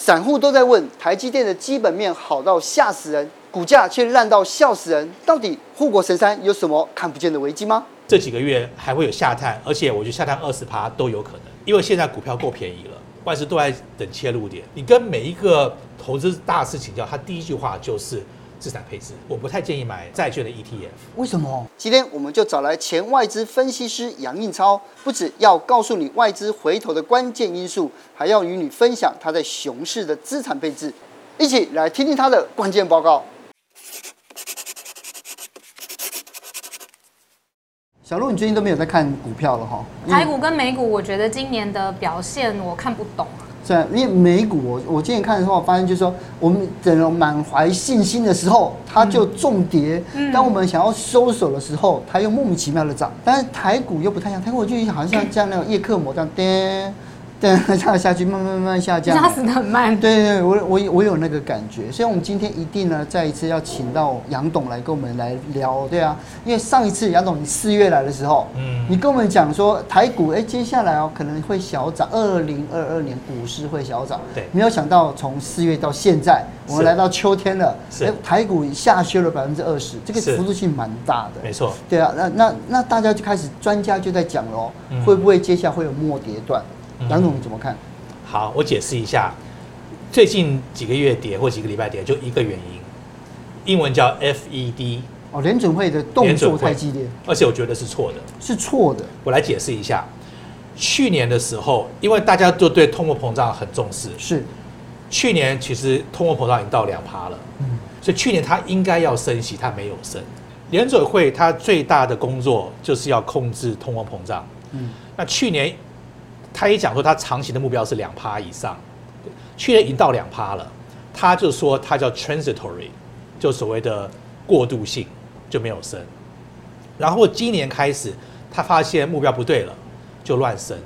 散户都在问台积电的基本面好到吓死人，股价却烂到笑死人，到底护国神山有什么看不见的危机吗？这几个月还会有下探，而且我觉得下探二十趴都有可能，因为现在股票够便宜了，外资都在等切入点。你跟每一个投资大师请教，他第一句话就是。资产配置，我不太建议买债券的 ETF。为什么？今天我们就找来前外资分析师杨应超，不止要告诉你外资回头的关键因素，还要与你分享他在熊市的资产配置，一起来听听他的关键报告。小鹿，你最近都没有在看股票了哈？台股跟美股，我觉得今年的表现我看不懂。对，因为美股，我我今天看的时候，发现就是说，我们整容满怀信心的时候，它就重跌；嗯、当我们想要收手的时候，它又莫名其妙的涨。但是台股又不太像，台股就好像像那种叶克膜这样这样下去，慢慢慢慢下降，杀死的很慢。对对对，我我我有那个感觉，所以我们今天一定呢，再一次要请到杨董来跟我们来聊，对啊，因为上一次杨董你四月来的时候，嗯，你跟我们讲说台股，哎，接下来哦可能会小涨，二零二二年股市会小涨，对，没有想到从四月到现在，我们来到秋天了，哎，台股下修了百分之二十，这个幅度性蛮大的，没错，对啊，那那那大家就开始专家就在讲喽，会不会接下来会有末跌段？杨总你怎么看？好，我解释一下，最近几个月跌或几个礼拜跌，就一个原因，英文叫 FED。哦，联准会的动作太激烈，而且我觉得是错的，是错的。我来解释一下，去年的时候，因为大家都对通货膨胀很重视，是，去年其实通货膨胀已经到两趴了，嗯，所以去年它应该要升息，它没有升。联准会它最大的工作就是要控制通货膨胀，嗯，那去年。他也讲说，他长期的目标是两趴以上，去年已经到两趴了，他就说他叫 transitory，就所谓的过渡性就没有升，然后今年开始他发现目标不对了，就乱升，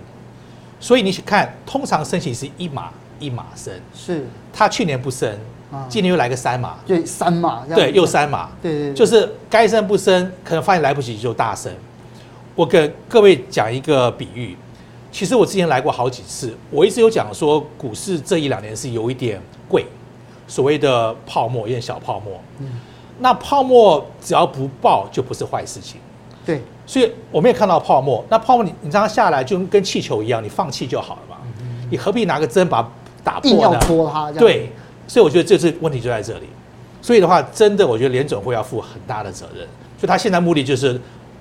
所以你去看，通常升息是一码一码升，是，他去年不升，今年又来个三码，对，三码，对，又三码，对对，就是该升不升，可能发现来不及就大升。我给各位讲一个比喻。其实我之前来过好几次，我一直有讲说，股市这一两年是有一点贵，所谓的泡沫，有点小泡沫。嗯，那泡沫只要不爆，就不是坏事情。对，所以我们也看到泡沫。那泡沫你你让它下来，就跟气球一样，你放气就好了嘛。你何必拿个针把它打破呢？硬要戳它。对，所以我觉得这次问题就在这里。所以的话，真的我觉得联准会要负很大的责任。所以他现在目的就是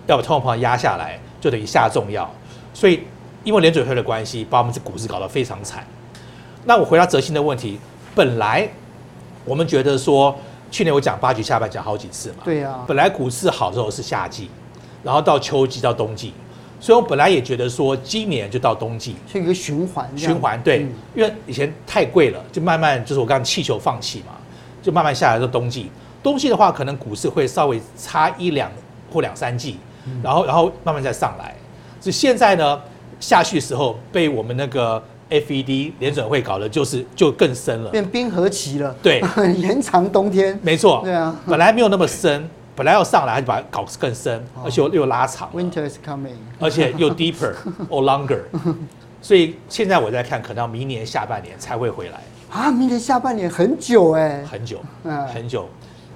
要把通货膨胀压下来，就等于下重药。所以。因为联准会的关系，把我们这股市搞得非常惨。那我回答哲新的问题，本来我们觉得说，去年我讲八局下半讲好几次嘛，对呀。本来股市好的时候是夏季，然后到秋季到冬季，所以我本来也觉得说，今年就到冬季，是一个循环。循环对，因为以前太贵了，就慢慢就是我刚刚气球放气嘛，就慢慢下来到冬季。冬季的话，可能股市会稍微差一两或两三季，然后然后慢慢再上来。所以现在呢？下去的时候被我们那个 FED 联准会搞的，就是就更深了，变冰河期了。对，延长冬天。没错。对啊，本来没有那么深，本来要上来，就把它搞更深，而且又又拉长。Winter is coming。而且又 deeper or longer。所以现在我在看，可能要明年下半年才会回来。啊，明年下半年很久哎。很久，嗯，很久。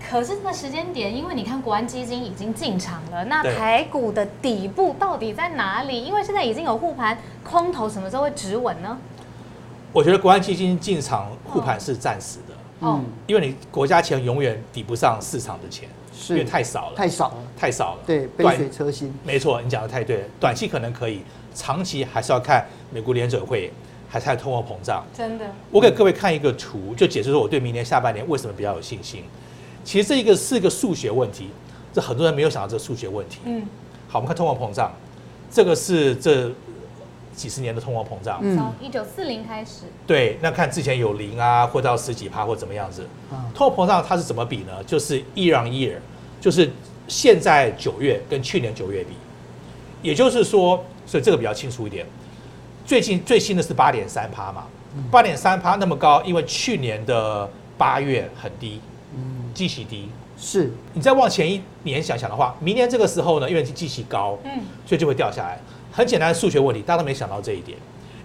可是这个时间点，因为你看国安基金已经进场了，那台股的底部到底在哪里？因为现在已经有护盘，空头什么时候会止稳呢？我觉得国安基金进场护盘是暂时的，嗯，因为你国家钱永远抵不上市场的钱，是因为太少了，太少了，太少了。对，杯水车薪。没错，你讲的太对了，短期可能可以，长期还是要看美国联准会，还是看通货膨胀。真的，我给各位看一个图，就解释说我对明年下半年为什么比较有信心。其实这一个是一个数学问题，这很多人没有想到这个数学问题。嗯，好，我们看通货膨胀，这个是这几十年的通货膨胀。嗯，从一九四零开始。对，那看之前有零啊，或到十几趴或怎么样子。通货膨胀它是怎么比呢？就是 year on year，就是现在九月跟去年九月比，也就是说，所以这个比较清楚一点。最近最新的是八点三趴嘛，八点三趴那么高，因为去年的八月很低。基息低，是。你再往前一年想想的话，明年这个时候呢，因为基息高，嗯，所以就会掉下来。很简单的数学问题，大家都没想到这一点。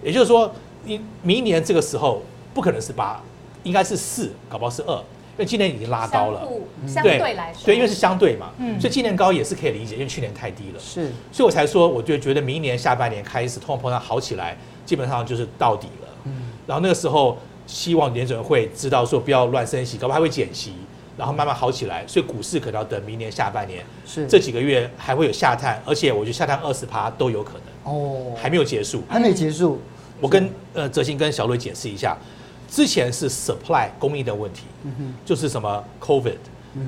也就是说，你明年这个时候不可能是八，应该是四，搞不好是二，因为今年已经拉高了，相对来说，对，因为是相对嘛，嗯，所以今年高也是可以理解，因为去年太低了，是，所以我才说，我就觉得明年下半年开始通货膨胀好起来，基本上就是到底了，嗯，然后那个时候希望联准会知道说不要乱升息，搞不好还会减息。然后慢慢好起来，所以股市可能要等明年下半年，是。这几个月还会有下探，而且我觉得下探二十趴都有可能。哦，还没有结束，还没结束。我跟呃哲兴跟小瑞解释一下，之前是 supply 供应的问题，嗯哼，就是什么 COVID，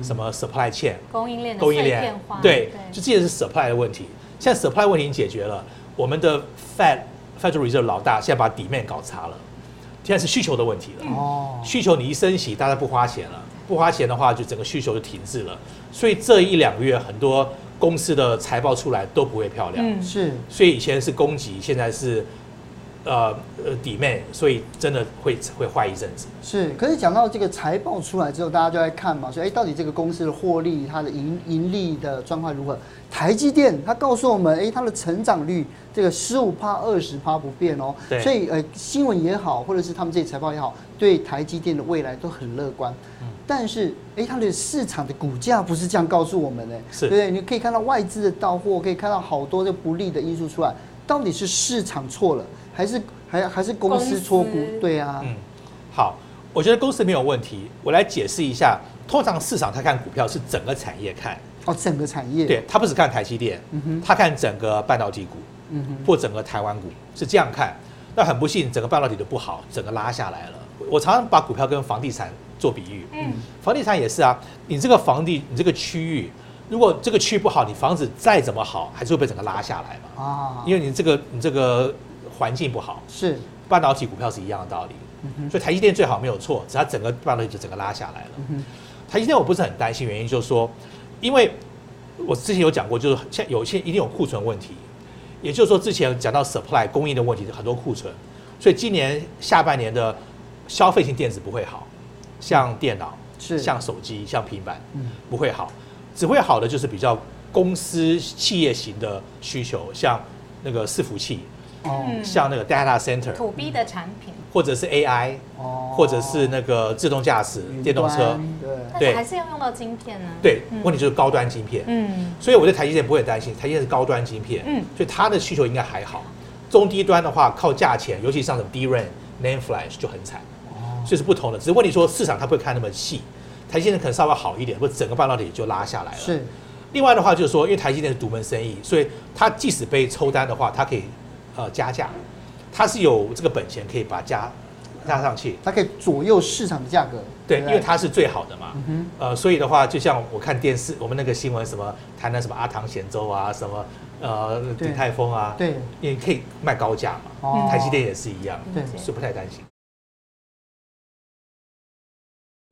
什么 supply chain 供应链供应链。对，就之前是 supply 的问题，现在 supply 问题已经解决了，我们的 Fed Federal Reserve 老大现在把 demand 搞差了，现在是需求的问题了。哦，需求你一升息，大家不花钱了。不花钱的话，就整个需求就停滞了。所以这一两个月，很多公司的财报出来都不会漂亮。嗯，是。所以以前是供给，现在是呃呃 demand，所以真的会会坏一阵子。是。可是讲到这个财报出来之后，大家就在看嘛，说哎，到底这个公司的获利、它的盈盈利的状况如何？台积电它告诉我们，哎，它的成长率这个十五趴、二十趴不变哦。对。所以呃，新闻也好，或者是他们这些财报也好，对台积电的未来都很乐观。嗯。但是，哎、欸，它的市场的股价不是这样告诉我们的，是对，你可以看到外资的到货，可以看到好多的不利的因素出来，到底是市场错了，还是还还是公司错估？对啊，嗯，好，我觉得公司没有问题。我来解释一下，通常市场他看股票是整个产业看，哦，整个产业，对，他不是看台积电，嗯哼，他看整个半导体股，嗯哼，或整个台湾股是这样看。那很不幸，整个半导体都不好，整个拉下来了。我常常把股票跟房地产做比喻，嗯，房地产也是啊。你这个房地，你这个区域，如果这个区域不好，你房子再怎么好，还是会被整个拉下来嘛。啊，因为你这个你这个环境不好。是。半导体股票是一样的道理。嗯。所以台积电最好没有错，只要整个半导体就整个拉下来了。嗯。台积电我不是很担心，原因就是说，因为我之前有讲过，就是现有些一定有库存问题，也就是说之前讲到 supply 供应的问题，很多库存，所以今年下半年的。消费性电子不会好，像电脑、是。像手机、像平板，嗯，不会好，只会好的就是比较公司企业型的需求，像那个伺服器，哦，像那个 data center、to B 的产品，或者是 AI，哦，或者是那个自动驾驶电动车，对，对，还是要用到晶片呢。对，问题就是高端晶片，嗯，所以我对台积电不会担心，台积电是高端晶片，嗯，所以它的需求应该还好。中低端的话，靠价钱，尤其像什么 DRAM、NAND Flash 就很惨。就是不同的，只是问题说市场它不会看那么细，台积电可能稍微好一点，或者整个半导体就拉下来了。是。另外的话就是说，因为台积电是独门生意，所以它即使被抽单的话，它可以呃加价，它是有这个本钱可以把它加加上去，它可以左右市场的价格。对，因为它是最好的嘛。嗯。呃，所以的话，就像我看电视，我们那个新闻什么谈的什么阿唐咸粥啊，什么呃鼎泰丰啊，对，也可以卖高价嘛。哦。台积电也是一样，对，是不太担心。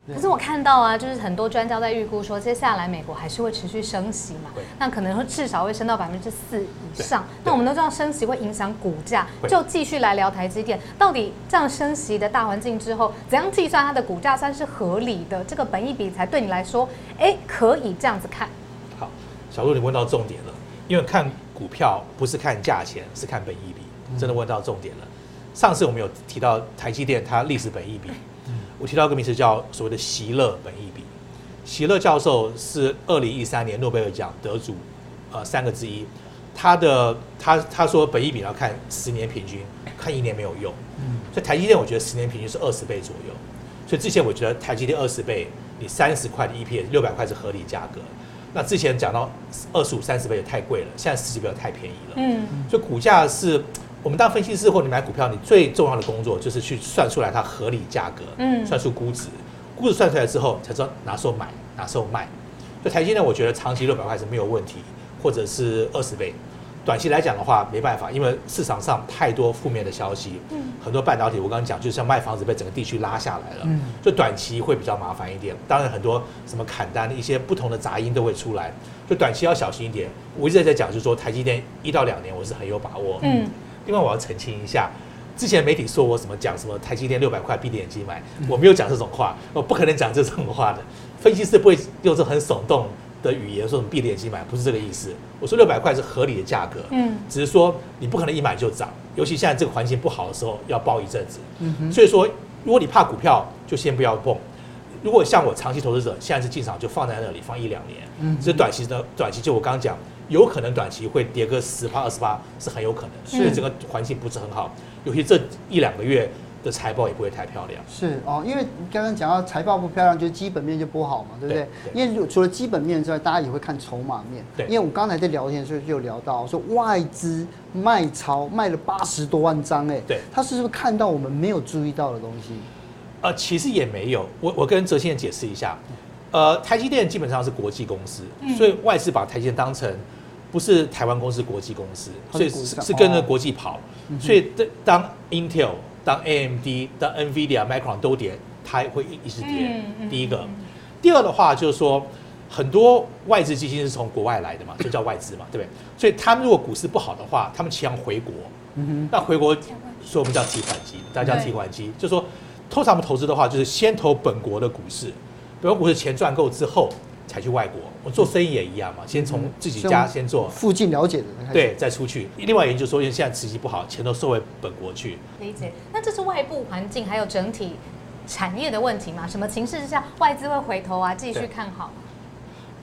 可是我看到啊，就是很多专家在预估说，接下来美国还是会持续升息嘛，那可能会至少会升到百分之四以上。那我们都知道升息会影响股价，就继续来聊台积电，到底这样升息的大环境之后，怎样计算它的股价算是合理的？这个本益比才对你来说，哎，可以这样子看。好，小路你问到重点了，因为看股票不是看价钱，是看本益比，真的问到重点了。上次我们有提到台积电它历史本益比。我提到一个名词叫所谓的席勒本益比，席勒教授是二零一三年诺贝尔奖得主，呃，三个之一。他的他他说本益比要看十年平均，看一年没有用。嗯，所以台积电我觉得十年平均是二十倍左右。所以之前我觉得台积电二十倍，你三十块的 EPS 六百块是合理价格。那之前讲到二十五三十倍也太贵了，现在十几倍太便宜了。嗯，所以股价是。我们当分析师或你买股票，你最重要的工作就是去算出来它合理价格，嗯，算出估值，估值算出来之后才知道哪时候买，哪时候卖。所以台积电，我觉得长期六百块是没有问题，或者是二十倍。短期来讲的话，没办法，因为市场上太多负面的消息，嗯，很多半导体我刚刚讲，就像卖房子被整个地区拉下来了，嗯，就短期会比较麻烦一点。当然，很多什么砍单的一些不同的杂音都会出来，就短期要小心一点。我一直在讲，就是说台积电一到两年我是很有把握，嗯。另外我要澄清一下，之前媒体说我什么讲什么台积电六百块闭着眼睛买，我没有讲这种话，我不可能讲这种话的。分析师不会用这很耸动的语言说什么闭着眼睛买，不是这个意思。我说六百块是合理的价格，嗯，只是说你不可能一买就涨，尤其现在这个环境不好的时候要抱一阵子，嗯哼。所以说如果你怕股票，就先不要碰。如果像我长期投资者，现在是进场就放在那里放一两年，嗯，这短期的短期就我刚刚讲，有可能短期会跌个十趴二十趴是很有可能，所以整个环境不是很好，尤其这一两个月的财报也不会太漂亮。是哦，因为刚刚讲到财报不漂亮，就基本面就不好嘛，对不对？对对，因为除了基本面之外，大家也会看筹码面。对，因为我刚才在聊天的时候就聊到说外资卖超卖了八十多万张，哎，对，他是不是看到我们没有注意到的东西？呃，其实也没有，我我跟哲先解释一下，呃，台积电基本上是国际公司，嗯、所以外资把台积电当成不是台湾公司，国际公司，所以是是跟着国际跑，哦、所以当 Intel、当 AMD、当 NVIDIA、Micron 都跌，它会一直跌。第一个，第二的话就是说，很多外资基金是从国外来的嘛，就叫外资嘛，对不对？所以他们如果股市不好的话，他们倾向回国，那回国，所以我们叫提款机，大家叫提款机，就是说。通常我们投资的话，就是先投本国的股市，本国股市钱赚够之后，才去外国。我做生意也一样嘛，先从自己家先做，附近了解的，对，再出去。另外一个就是说，因为现在经济不好，钱都收回本国去。理解。那这是外部环境还有整体产业的问题嘛？什么情势之下外资会回头啊，继续看好？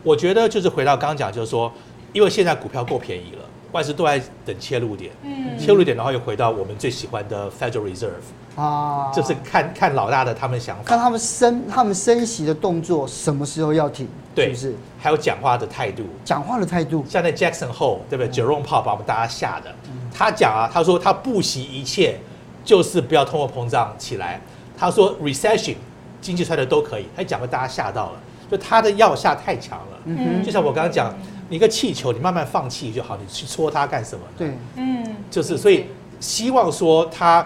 我觉得就是回到刚刚讲，就是说，因为现在股票够便宜了，外资都在等切入点。嗯。切入点的话，又回到我们最喜欢的 Federal Reserve。啊，就是看看老大的他们想法，看他们升他们升息的动作什么时候要停，对，是不是？还有讲话的态度，讲话的态度，像那 Jackson Hole 对不对？Jerome Powell 把我们大家吓的，他讲啊，他说他不惜一切，就是不要通货膨胀起来。他说 Recession 经济衰退都可以，他讲的大家吓到了，就他的药下太强了。嗯，就像我刚刚讲，你一个气球，你慢慢放气就好，你去戳它干什么？对，嗯，就是所以希望说他。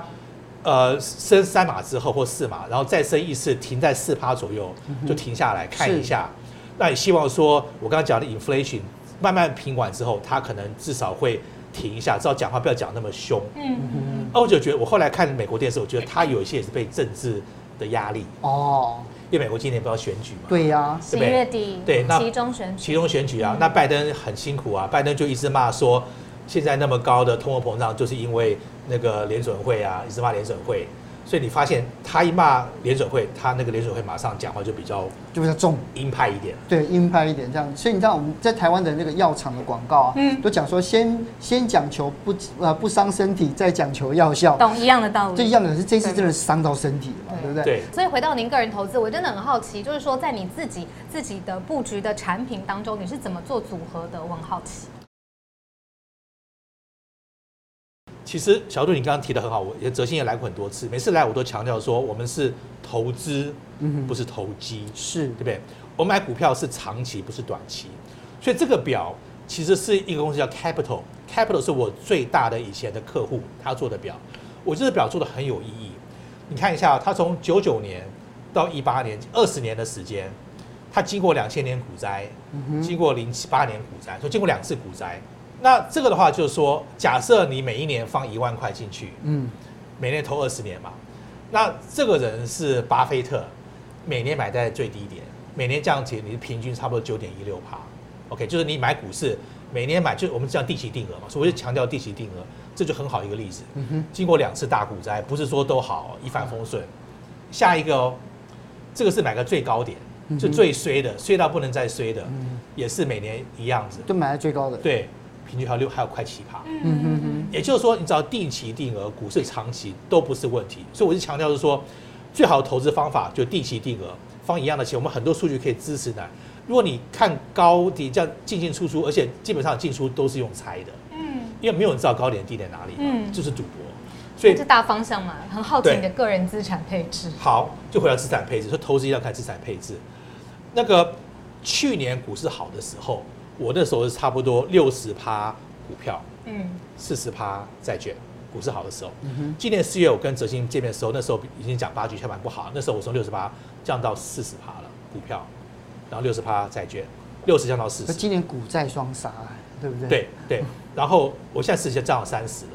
呃，升三码之后或四码，然后再升一次，停在四趴左右，就停下来看一下。是那也希望说，我刚刚讲的 inflation 慢慢平缓之后，它可能至少会停一下，至少讲话不要讲那么凶。嗯嗯。那我就觉得，我后来看美国电视，我觉得他有一些也是被政治的压力。哦。因为美国今年不要选举嘛。对呀、啊。十月底。对，那其中选举。其中选举啊，那拜登很辛苦啊，拜登就一直骂说，现在那么高的通货膨胀，就是因为。那个联准会啊，一直骂联准会，所以你发现他一骂联准会，他那个联准会马上讲话就比较就比较重鹰派一点。对，鹰派一点这样。所以你知道我们在台湾的那个药厂的广告啊，嗯，都讲说先先讲求不呃不伤身体，再讲求药效。懂一样的道理。这一样的是这次真的伤到身体了嘛，对，对不对？对。所以回到您个人投资，我真的很好奇，就是说在你自己自己的布局的产品当中，你是怎么做组合的？我很好奇。其实小杜，你刚刚提的很好，我也哲新也来过很多次，每次来我都强调说，我们是投资，不是投机，是对不对？我们买股票是长期，不是短期。所以这个表其实是一个公司叫 Capital，Capital 是我最大的以前的客户，他做的表，我这个表做的很有意义。你看一下，他从九九年到一八年，二十年的时间，他经过两千年股灾，经过零七八年股灾，所以经过两次股灾。那这个的话就是说，假设你每一年放一万块进去，嗯，每年投二十年嘛，那这个人是巴菲特，每年买在最低点，每年这样子，你平均差不多九点一六趴，OK，就是你买股市，每年买就我们叫定期定额嘛，所以我就强调定期定额，这就很好一个例子。嗯哼，经过两次大股灾，不是说都好一帆风顺，下一个哦，这个是买个最高点，就最衰的，衰到不能再衰的，也是每年一样子，就买在最高的，对。平均还有六，还有快七趴。嗯嗯嗯。也就是说，你只要定期定额，股市长期都不是问题。所以我是强调是说，最好的投资方法就定期定额，放一样的钱。我们很多数据可以支持的。如果你看高低这样进进出出，而且基本上进出都是用猜的。嗯。因为没有人知道高点低点哪里。嗯。就是赌博。所以这大方向嘛，很好奇你的个人资产配置。好，就回到资产配置，说投资一定要看资产配置。那个去年股市好的时候。我那时候是差不多六十趴股票，嗯，四十趴债券，股市好的时候。嗯哼。今年四月我跟哲新见面的时候，那时候已经讲八局下盘不好，那时候我从六十趴降到四十趴了股票，然后六十趴债券，六十降到四十。今年股债双杀，对不对？对对。然后我现在四十降到三十了，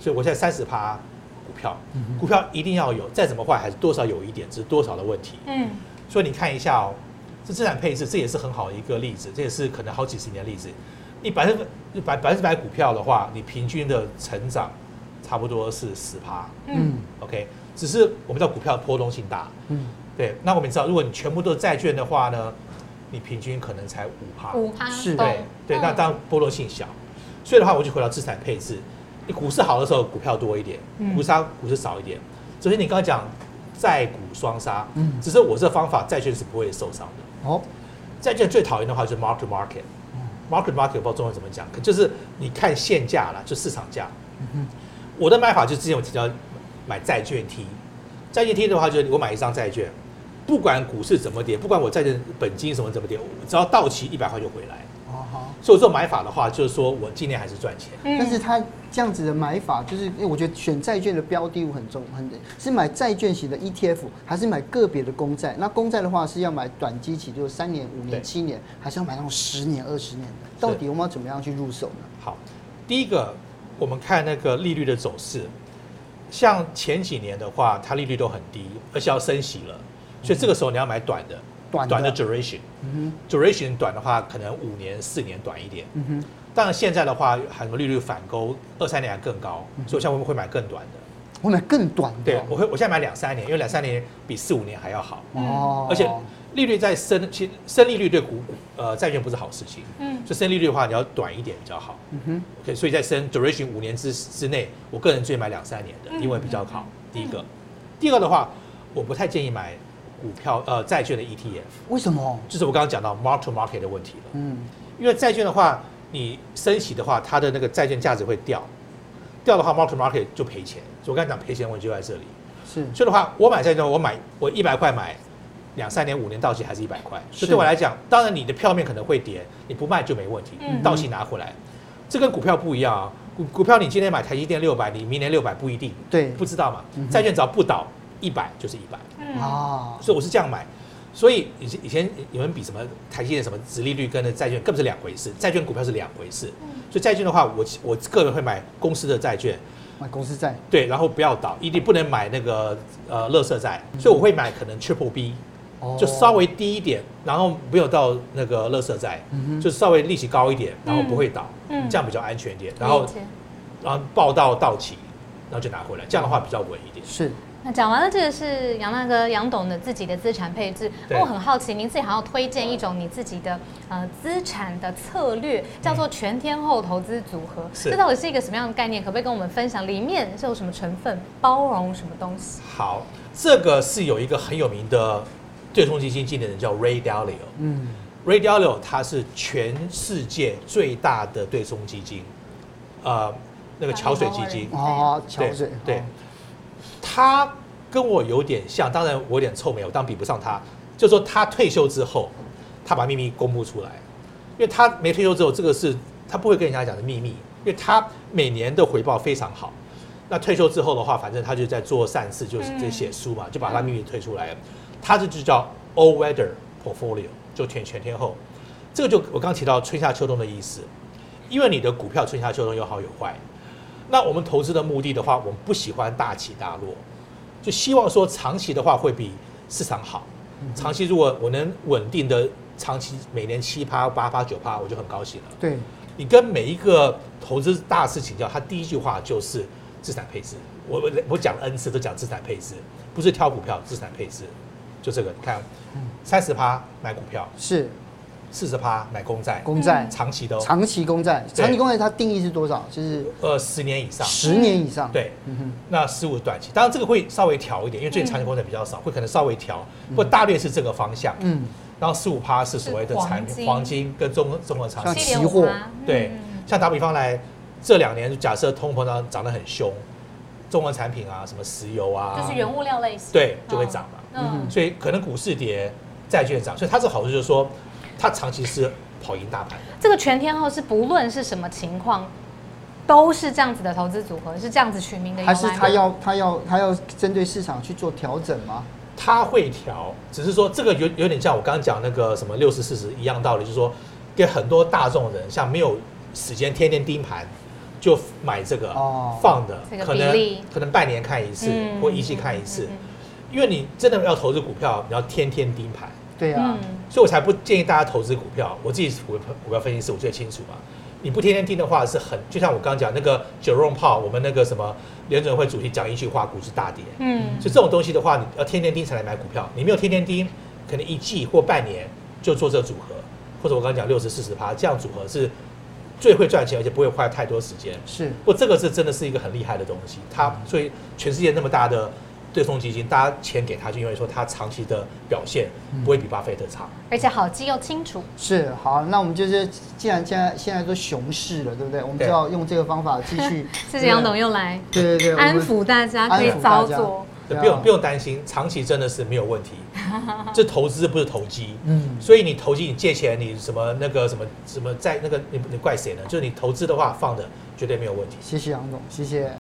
所以我现在三十趴股票，股票一定要有，再怎么坏还是多少有一点，只是多少的问题。嗯。所以你看一下哦。这资产配置，这也是很好的一个例子，这也是可能好几十年的例子。你百分之百百分之百股票的话，你平均的成长差不多是十趴。嗯，OK。只是我们知道股票波动性大，嗯，对。那我们知道，如果你全部都是债券的话呢，你平均可能才五趴，五趴是，对对。那当然波动性小，所以的话，我就回到资产配置。你股市好的时候，股票多一点；股杀股市少一点。首先，你刚刚讲债股双杀，嗯，只是我这方法，债券是不会受伤的。哦，债券最讨厌的话就是 market market，market market 我不知道中文怎么讲，可就是你看现价了，就市场价。嗯，我的买法就之前我提到买债券 T，债券 T 的话就是我买一张债券，不管股市怎么跌，不管我债券本金什么怎么跌，只要到期一百块就回来。哦所以这种买法的话，就是说我今年还是赚钱。但是他这样子的买法，就是因为我觉得选债券的标的物很重，很是买债券型的 ETF，还是买个别的公债？那公债的话是要买短基期，就是三年、五年、七年，还是要买那种十年、二十年的？到底我们要怎么样去入手呢？好，第一个我们看那个利率的走势，像前几年的话，它利率都很低，而且要升息了，所以这个时候你要买短的。短的 duration，duration 短的话可能五年、四年短一点。嗯哼，当然现在的话，很多利率反勾，二三年还更高，所以像我们会买更短的。我买更短的。对，我会，我现在买两三年，因为两三年比四五年还要好。哦。而且利率在升，其实升利率对股股呃债券不是好事情。嗯。所以升利率的话，你要短一点比较好。嗯哼。OK，所以在升 duration 五年之之内，我个人最买两三年的，因为比较好。第一个，第二个的话，我不太建议买。股票呃债券的 ETF 为什么？就是我刚刚讲到 mark to market 的问题了。嗯，因为债券的话，你升息的话，它的那个债券价值会掉，掉的话 mark to market 就赔钱。所以我刚才讲赔钱问题就在这里。是，所以的话，我买债券，我买我一百块买两三年五年到期还是一百块。所以对我来讲，当然你的票面可能会跌，你不卖就没问题，到期拿回来。这跟股票不一样啊，股股票你今天买台积电六百，你明年六百不一定，对，不知道嘛。债券只要不倒。一百就是一百，啊，所以我是这样买，所以以前以前有人比什么台积电什么殖利率跟那债券根本是两回事，债券股票是两回事，所以债券的话，我我个人会买公司的债券，买公司债，对，然后不要倒，一定不能买那个呃乐色债，所以我会买可能 Triple B，就稍微低一点，然后没有到那个乐色债，就稍微利息高一点，然后不会倒，这样比较安全一点，然后然后报到到期，然后就拿回来，这样的话比较稳一点，是。那讲完了，这个是杨大哥杨董的自己的资产配置。那我很好奇，您自己还要推荐一种你自己的呃资产的策略，叫做全天候投资组合。是。这到底是一个什么样的概念？可不可以跟我们分享？里面是有什么成分？包容什么东西？好，这个是有一个很有名的对冲基金经理人叫 Ray Dalio。嗯。Ray Dalio 他是全世界最大的对冲基金，呃，那个桥水基金。哦，桥水。对。他跟我有点像，当然我有点臭美，我当然比不上他。就说他退休之后，他把秘密公布出来，因为他没退休之后，这个是他不会跟人家讲的秘密，因为他每年的回报非常好。那退休之后的话，反正他就在做善事，就是在写书嘛，就把他秘密推出来了。他这就叫 All Weather Portfolio，就全全天候。这个就我刚提到春夏秋冬的意思，因为你的股票春夏秋冬有好有坏。那我们投资的目的的话，我们不喜欢大起大落，就希望说长期的话会比市场好。长期如果我能稳定的长期每年七趴八趴九趴，我就很高兴了。对，你跟每一个投资大师请教，他第一句话就是资产配置。我我我讲了 N 次都讲资产配置，不是挑股票，资产配置就这个。你看，三十趴买股票是。四十趴买公债，公债长期的，长期公债，长期公债它定义是多少？就是呃十年以上，十年以上，对，那十五短期，当然这个会稍微调一点，因为最近长期公债比较少，会可能稍微调，不过大略是这个方向，嗯，然后十五趴是所谓的产黄金跟中中和长期期货，对，像打比方来，这两年假设通货膨胀涨得很凶，中和产品啊，什么石油啊，就是原物料类型，对，就会涨嘛，嗯，所以可能股市跌，债券涨，所以它这好处就是说。它长期是跑赢大盘的。这个全天候是不论是什么情况，都是这样子的投资组合，是这样子取名的。还是他要他要他要针对市场去做调整吗？他会调，只是说这个有有点像我刚刚讲那个什么六十四十一样道理，就是说给很多大众人，像没有时间天天盯盘，就买这个放的，可能可能半年看一次或一季看一次，因为你真的要投资股票，你要天天盯盘。对啊，所以我才不建议大家投资股票。我自己股股票分析师，我最清楚嘛。你不天天盯的话，是很就像我刚刚讲那个 Jerome Powell，我们那个什么联准会主席讲一句话，股市大跌。嗯，所以这种东西的话，你要天天盯才来买股票。你没有天天盯，可能一季或半年就做这个组合，或者我刚刚讲六十四十趴这样组合是最会赚钱，而且不会花太多时间。是，不过这个是真的是一个很厉害的东西。它所以全世界那么大的。对冲基金，大家钱给他，就因为说他长期的表现不会比巴菲特差，而且好记又清楚。是好，那我们就是既然现在现在都熊市了，对不对？我们就要用这个方法继续。谢谢杨董又来，对对对，安抚大家可以操作，不用不用担心，长期真的是没有问题。这投资不是投机，嗯，所以你投机，你借钱，你什么那个什么什么在那个你你怪谁呢？就是你投资的话，放的绝对没有问题。谢谢杨总，谢谢。